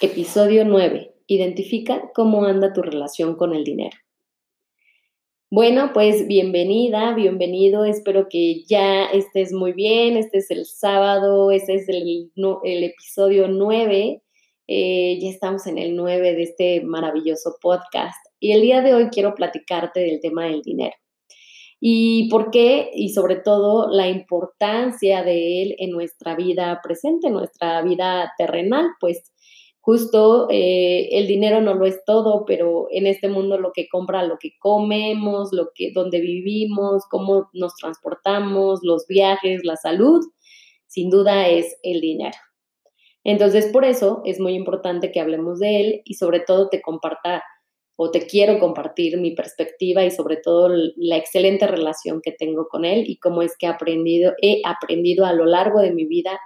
Episodio 9. Identifica cómo anda tu relación con el dinero. Bueno, pues bienvenida, bienvenido. Espero que ya estés muy bien. Este es el sábado, este es el, episodio 9. Eh, ya estamos en el 9 de este maravilloso podcast. Y el día de hoy quiero platicarte del tema del dinero. Y por qué, y sobre todo la importancia de él en nuestra vida presente, en nuestra vida terrenal, pues justo eh, el dinero no lo es todo, pero en este mundo lo que compra, lo que comemos, lo que, donde vivimos, cómo nos transportamos, los viajes, la salud, sin duda es el dinero. Entonces, por eso es muy importante que hablemos de él y sobre todo te comparta o te quiero compartir mi perspectiva y sobre todo la excelente relación que tengo con él y cómo es que he aprendido, he aprendido a lo largo de mi vida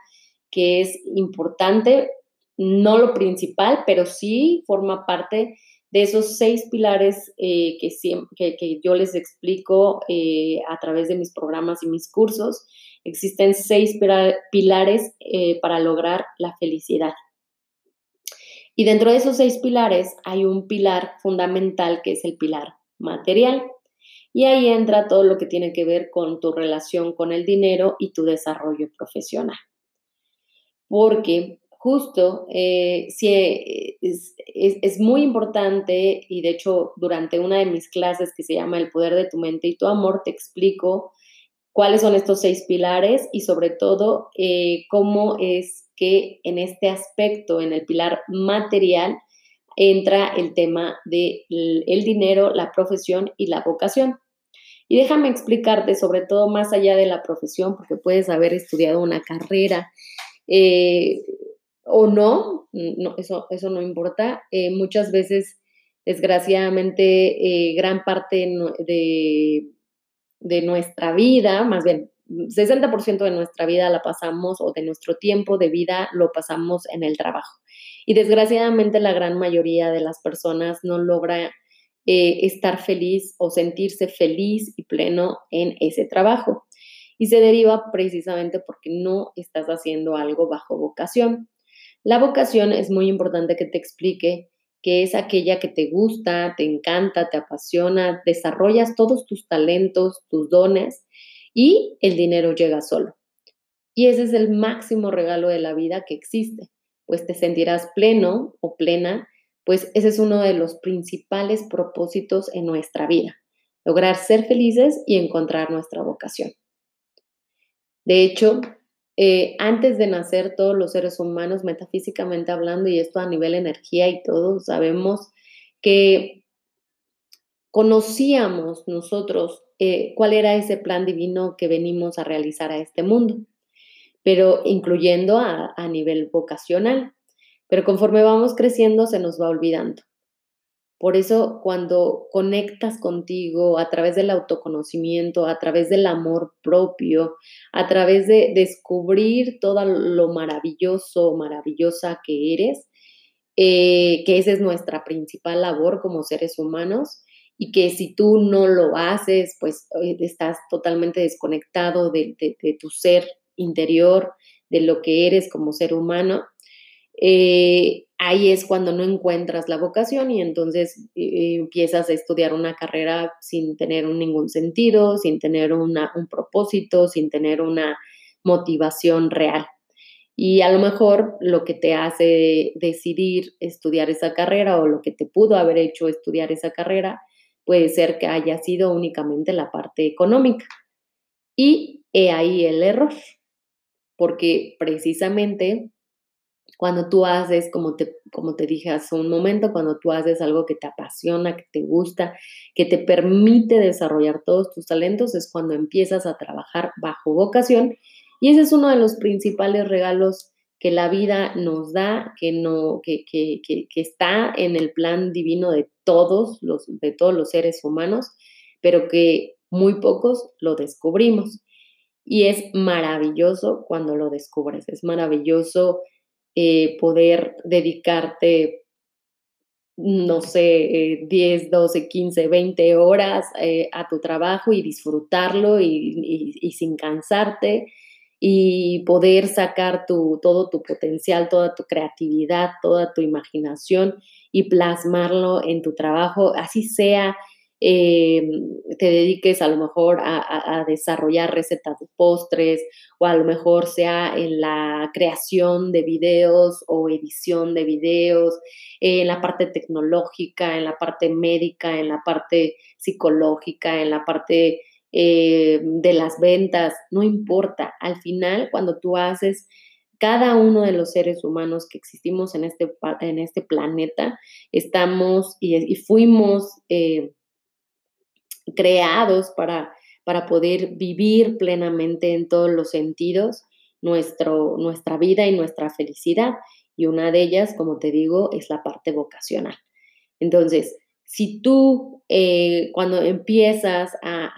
que es importante no lo principal, pero sí forma parte de esos seis pilares eh, que, que, yo les explico eh, a través de mis programas y mis cursos. Existen seis pilares eh, para lograr la felicidad. Y dentro de esos seis pilares hay un pilar fundamental que es el pilar material. Y ahí entra todo lo que tiene que ver con tu relación con el dinero y tu desarrollo profesional. Porque justo, eh, eh, es, muy importante y de hecho durante una de mis clases que se llama El poder de tu mente y tu amor, te explico cuáles son estos seis pilares y sobre todo eh, cómo es que en este aspecto, en el pilar material, entra el tema del el dinero, la profesión y la vocación. Y déjame explicarte, sobre todo más allá de la profesión, porque puedes haber estudiado una carrera, o no, no eso, eso no importa. Eh, muchas veces, desgraciadamente, eh, gran parte de, de, nuestra vida, más bien, 60% de nuestra vida la pasamos o de nuestro tiempo de vida lo pasamos en el trabajo. Y desgraciadamente la gran mayoría de las personas no logra eh, estar feliz o sentirse feliz y pleno en ese trabajo. Y se deriva precisamente porque no estás haciendo algo bajo vocación. La vocación es muy importante que te explique que es aquella que te gusta, te encanta, te apasiona, desarrollas todos tus talentos, tus dones y el dinero llega solo. Y ese es el máximo regalo de la vida que existe, pues te sentirás pleno o plena, pues ese es uno de los principales propósitos en nuestra vida, lograr ser felices y encontrar nuestra vocación. De hecho, eh, antes de nacer todos los seres humanos, metafísicamente hablando, y esto a nivel energía y todo, sabemos que conocíamos nosotros eh, cuál era ese plan divino que venimos a realizar a este mundo, pero incluyendo a nivel vocacional. Pero conforme vamos creciendo se nos va olvidando. Por eso cuando conectas contigo a través del autoconocimiento, a través del amor propio, a través de descubrir todo lo maravilloso, maravillosa que eres, eh, que esa es nuestra principal labor como seres humanos y que si tú no lo haces, pues eh, estás totalmente desconectado de tu ser interior, de lo que eres como ser humano eh, ahí es cuando no encuentras la vocación y entonces eh, empiezas a estudiar una carrera sin tener ningún sentido, sin tener un propósito, sin tener una motivación real. Y a lo mejor lo que te hace decidir estudiar esa carrera o lo que te pudo haber hecho estudiar esa carrera puede ser que haya sido únicamente la parte económica. Y he ahí el error, porque precisamente cuando tú haces, como te, como te dije hace un momento, cuando tú haces algo que te apasiona, que te gusta, que te permite desarrollar todos tus talentos, es cuando empiezas a trabajar bajo vocación. Y ese es uno de los principales regalos que la vida nos da, que, no, que, que, que, está en el plan divino de todos los, de todos los seres humanos, pero que muy pocos lo descubrimos. Y es maravilloso cuando lo descubres, es maravilloso eh, poder dedicarte, no sé, 10, 12, 15, 20 horas eh, a tu trabajo y disfrutarlo y, y sin cansarte y poder sacar tu, todo tu potencial, toda tu creatividad, toda tu imaginación y plasmarlo en tu trabajo, así sea, eh, te dediques a lo mejor a, desarrollar recetas de postres o a lo mejor sea en la creación de videos o edición de videos, en la parte tecnológica, en la parte médica, en la parte psicológica, en la parte eh, de las ventas, no importa. Al final, cuando tú haces cada uno de los seres humanos que existimos en este, en este planeta, estamos y, fuimos eh, creados para, para poder vivir plenamente en todos los sentidos nuestro, nuestra vida y nuestra felicidad. Y una de ellas, como te digo, es la parte vocacional. Entonces, si tú eh, cuando empiezas a,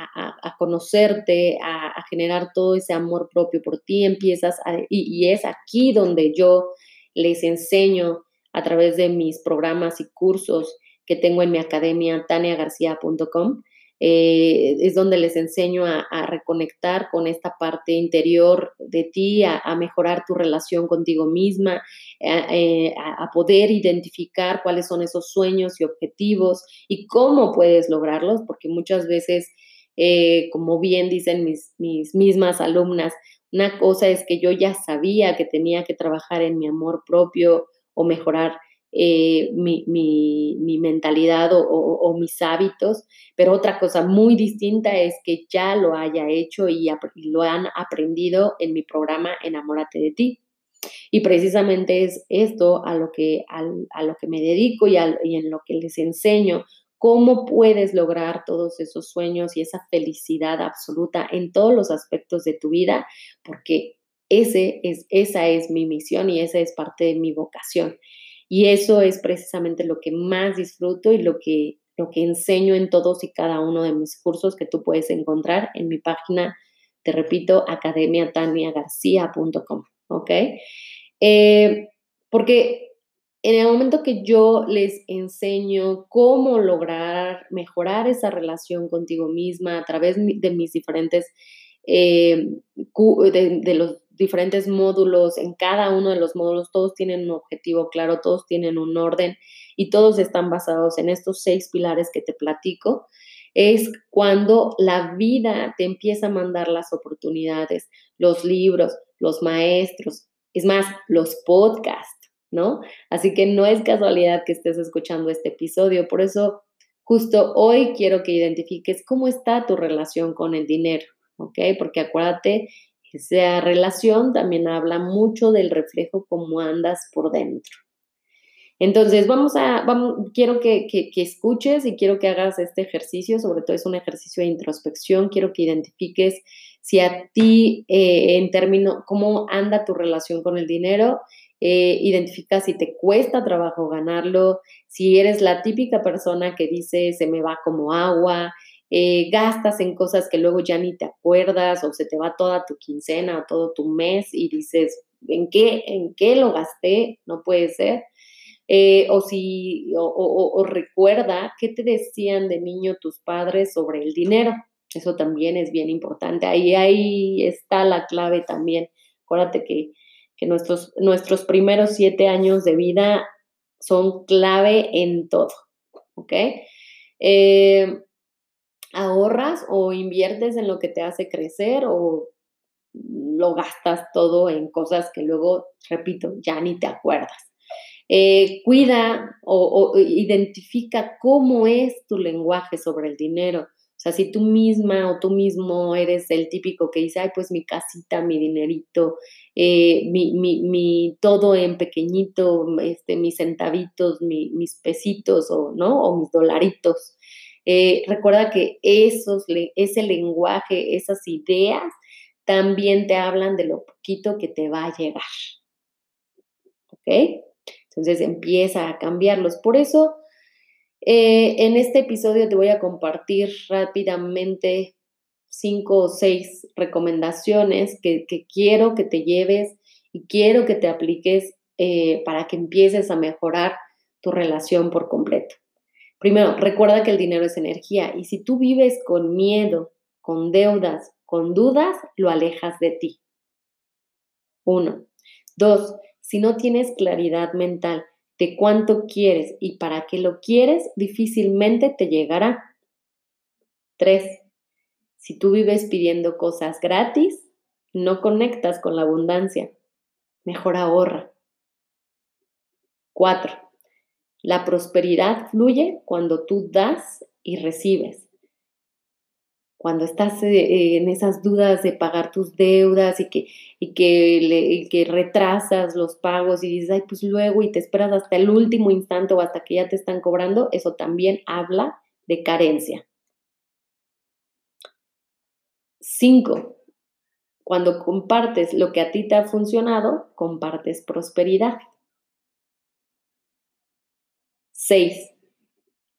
conocerte, a, generar todo ese amor propio por ti, empiezas a, y, y, es aquí donde yo les enseño a través de mis programas y cursos que tengo en mi academia taniagarcia.com, eh, es donde les enseño a, reconectar con esta parte interior de ti, a, mejorar tu relación contigo misma, eh, a, poder identificar cuáles son esos sueños y objetivos y cómo puedes lograrlos, porque muchas veces, eh, como bien dicen mis, mis mismas alumnas, una cosa es que yo ya sabía que tenía que trabajar en mi amor propio o mejorar eh, mi, mentalidad o, mis hábitos, pero otra cosa muy distinta es que ya lo haya hecho y, lo han aprendido en mi programa Enamórate de ti. Y precisamente es esto a lo que, a, lo que me dedico y, y en lo que les enseño, cómo puedes lograr todos esos sueños y esa felicidad absoluta en todos los aspectos de tu vida, porque ese es, esa es mi misión y esa es parte de mi vocación. Y eso es precisamente lo que más disfruto y lo que, lo que enseño en todos y cada uno de mis cursos que tú puedes encontrar en mi página, te repito, academiataniagarcia.com, ¿ok? Eh, porque en el momento que yo les enseño cómo lograr mejorar esa relación contigo misma a través de mis diferentes, eh, de, los diferentes módulos, en cada uno de los módulos todos tienen un objetivo claro, todos tienen un orden y todos están basados en estos seis pilares que te platico, es cuando la vida te empieza a mandar las oportunidades, los libros, los maestros, es más, los podcasts, ¿no? Así que no es casualidad que estés escuchando este episodio, por eso justo hoy quiero que identifiques cómo está tu relación con el dinero, ¿ok? Porque acuérdate esa relación también habla mucho del reflejo cómo andas por dentro. Entonces, vamos a, vamos, quiero que, escuches y quiero que hagas este ejercicio, sobre todo es un ejercicio de introspección, quiero que identifiques si a ti, eh, en términos, cómo anda tu relación con el dinero, eh, identifica si te cuesta trabajo ganarlo, si eres la típica persona que dice se me va como agua, eh, gastas en cosas que luego ya ni te acuerdas o se te va toda tu quincena o todo tu mes y dices, ¿en qué, en qué lo gasté? No puede ser. Eh, o si, o, recuerda qué te decían de niño tus padres sobre el dinero. Eso también es bien importante. Ahí, ahí está la clave también. Acuérdate que, que nuestros, nuestros primeros siete años de vida son clave en todo. ¿Ok? Eh, ahorras o inviertes en lo que te hace crecer o lo gastas todo en cosas que luego, repito, ya ni te acuerdas. Eh, cuida o, identifica cómo es tu lenguaje sobre el dinero. O sea, si tú misma o tú mismo eres el típico que dice, ay, pues mi casita, mi dinerito, eh, mi, mi, todo en pequeñito, este, mis centavitos, mis pesitos o, ¿no? o mis dolaritos. Eh, recuerda que esos, ese lenguaje, esas ideas, también te hablan de lo poquito que te va a llegar. ¿ok? Entonces empieza a cambiarlos. Por eso, eh, en este episodio te voy a compartir rápidamente cinco o seis recomendaciones que, quiero que te lleves y quiero que te apliques eh, para que empieces a mejorar tu relación por completo. Primero, recuerda que el dinero es energía y si tú vives con miedo, con deudas, con dudas, lo alejas de ti. Uno. Dos, si no tienes claridad mental de cuánto quieres y para qué lo quieres, difícilmente te llegará. Tres, si tú vives pidiendo cosas gratis, no conectas con la abundancia. Mejor ahorra. Cuatro, la prosperidad fluye cuando tú das y recibes. Cuando estás eh, en esas dudas de pagar tus deudas y que, y que, que retrasas los pagos y dices, ay, pues luego y te esperas hasta el último instante o hasta que ya te están cobrando, eso también habla de carencia. Cinco, cuando compartes lo que a ti te ha funcionado, compartes prosperidad. Seis,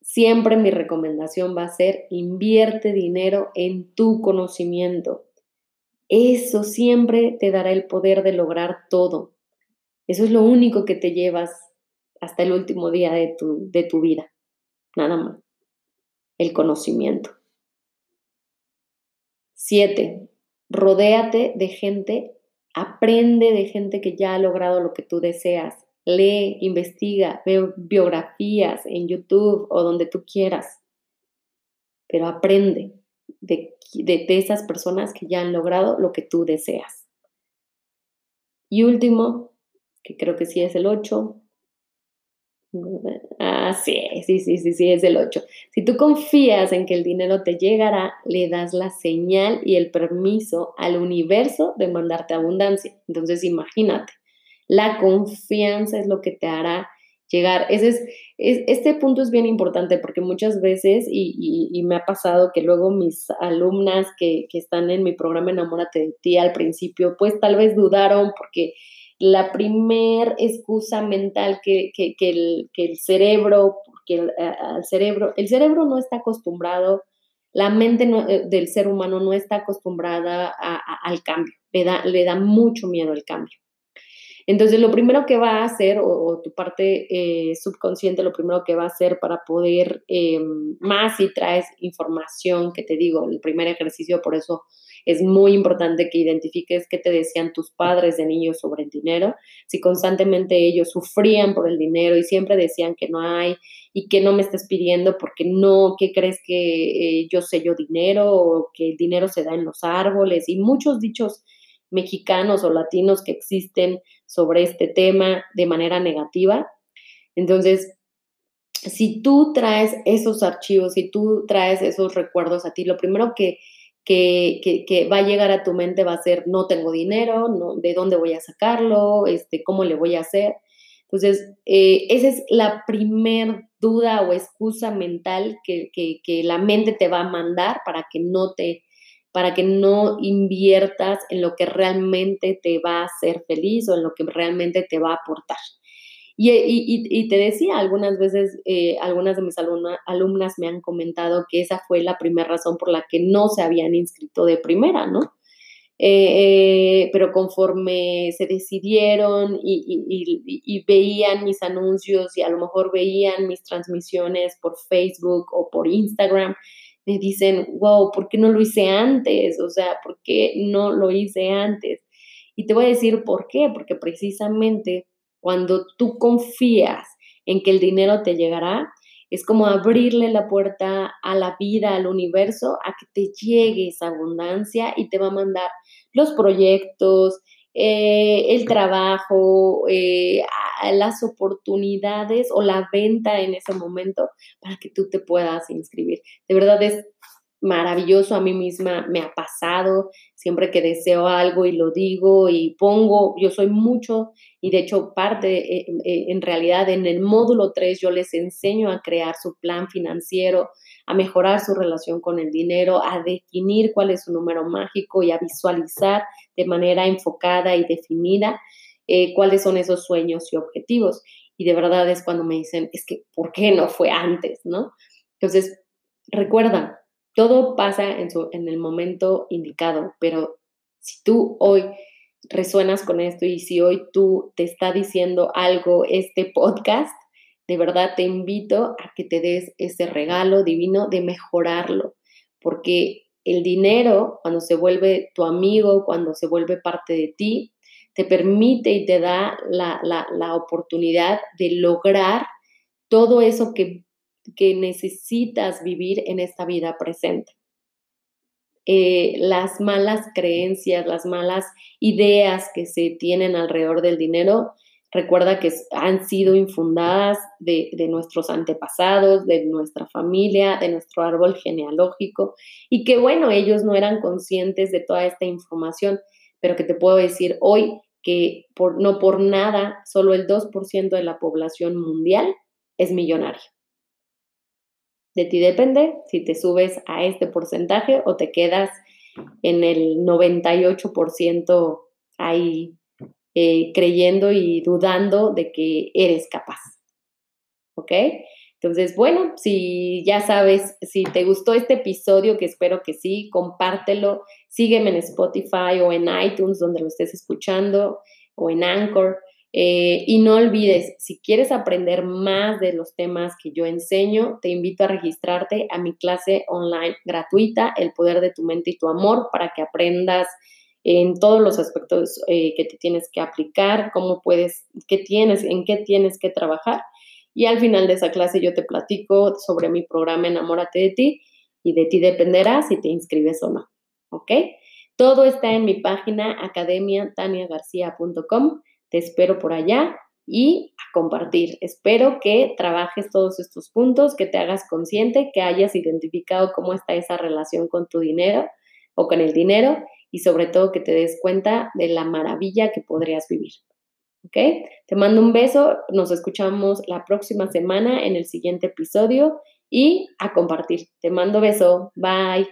siempre mi recomendación va a ser invierte dinero en tu conocimiento. Eso siempre te dará el poder de lograr todo. Eso es lo único que te llevas hasta el último día de tu, de tu vida. Nada más. El conocimiento. Siete, rodéate de gente, aprende de gente que ya ha logrado lo que tú deseas lee, investiga, ve biografías en YouTube o donde tú quieras, pero aprende de, de, esas personas que ya han logrado lo que tú deseas. Y último, que creo que sí es el 8. Ah, sí, sí, sí, sí, sí, es el 8. Si tú confías en que el dinero te llegará, le das la señal y el permiso al universo de mandarte abundancia. Entonces, imagínate, la confianza es lo que te hará llegar. Ese es, este punto es bien importante porque muchas veces, y, me ha pasado que luego mis alumnas que, están en mi programa Enamórate de ti al principio, pues tal vez dudaron porque la primer excusa mental que, el, cerebro, porque el, cerebro, el cerebro no está acostumbrado, la mente eh, del ser humano no está acostumbrada al cambio, le da, le da mucho miedo el cambio. Entonces, lo primero que va a hacer, o, tu parte eh, subconsciente, lo primero que va a hacer para poder, eh, más si traes información, que te digo, el primer ejercicio, por eso es muy importante que identifiques qué te decían tus padres de niños sobre el dinero, si constantemente ellos sufrían por el dinero y siempre decían que no hay y que no me estás pidiendo porque no, que crees que eh, yo sé yo dinero o que el dinero se da en los árboles y muchos dichos mexicanos o latinos que existen sobre este tema de manera negativa. Entonces, si tú traes esos archivos, si tú traes esos recuerdos a ti, lo primero que, que, va a llegar a tu mente va a ser, no tengo dinero, no, ¿de dónde voy a sacarlo? Este, ¿Cómo le voy a hacer? Entonces, eh, esa es la primer duda o excusa mental que, que, la mente te va a mandar para que no te para que no inviertas en lo que realmente te va a hacer feliz o en lo que realmente te va a aportar. Y, te decía, algunas veces, eh, algunas de mis alumnas me han comentado que esa fue la primera razón por la que no se habían inscrito de primera, ¿no? Eh, eh, pero conforme se decidieron y, veían mis anuncios y a lo mejor veían mis transmisiones por Facebook o por Instagram, me dicen, wow, ¿por qué no lo hice antes? O sea, ¿por qué no lo hice antes? Y te voy a decir por qué, porque precisamente cuando tú confías en que el dinero te llegará, es como abrirle la puerta a la vida, al universo, a que te llegue esa abundancia y te va a mandar los proyectos, eh, el trabajo, eh, las oportunidades o la venta en ese momento para que tú te puedas inscribir. De verdad es maravilloso, a mí misma me ha pasado, siempre que deseo algo y lo digo y pongo, yo soy mucho y de hecho parte, eh, eh, en realidad en el módulo 3 yo les enseño a crear su plan financiero, a mejorar su relación con el dinero, a definir cuál es su número mágico y a visualizar de manera enfocada y definida eh, cuáles son esos sueños y objetivos. Y de verdad es cuando me dicen, es que, ¿por qué no fue antes? ¿No? Entonces, recuerda, todo pasa en, su, en el momento indicado, pero si tú hoy resuenas con esto y si hoy tú te está diciendo algo este podcast, de verdad te invito a que te des ese regalo divino de mejorarlo, porque el dinero, cuando se vuelve tu amigo, cuando se vuelve parte de ti, te permite y te da la, oportunidad de lograr todo eso que, que, necesitas vivir en esta vida presente. Eh, las malas creencias, las malas ideas que se tienen alrededor del dinero Recuerda que han sido infundadas de, nuestros antepasados, de nuestra familia, de nuestro árbol genealógico, y que bueno, ellos no eran conscientes de toda esta información, pero que te puedo decir hoy que no por nada, solo el 2% de la población mundial es millonaria. De ti depende si te subes a este porcentaje o te quedas en el 98% ahí eh, creyendo y dudando de que eres capaz. ¿Ok? Entonces, bueno, si ya sabes, si te gustó este episodio, que espero que sí, compártelo, sígueme en Spotify o en iTunes, donde lo estés escuchando, o en Anchor. Eh, y no olvides, si quieres aprender más de los temas que yo enseño, te invito a registrarte a mi clase online gratuita, El Poder de tu Mente y tu Amor, para que aprendas en todos los aspectos eh, que te tienes que aplicar, cómo puedes, qué tienes, en qué tienes que trabajar. Y al final de esa clase yo te platico sobre mi programa Enamórate de ti y de ti dependerá si te inscribes o no. ¿Ok? Todo está en mi página academiataniagarcia.com. Te espero por allá y a compartir. Espero que trabajes todos estos puntos, que te hagas consciente, que hayas identificado cómo está esa relación con tu dinero o con el dinero y sobre todo que te des cuenta de la maravilla que podrías vivir. ¿Ok? Te mando un beso, nos escuchamos la próxima semana en el siguiente episodio y a compartir. Te mando beso, bye.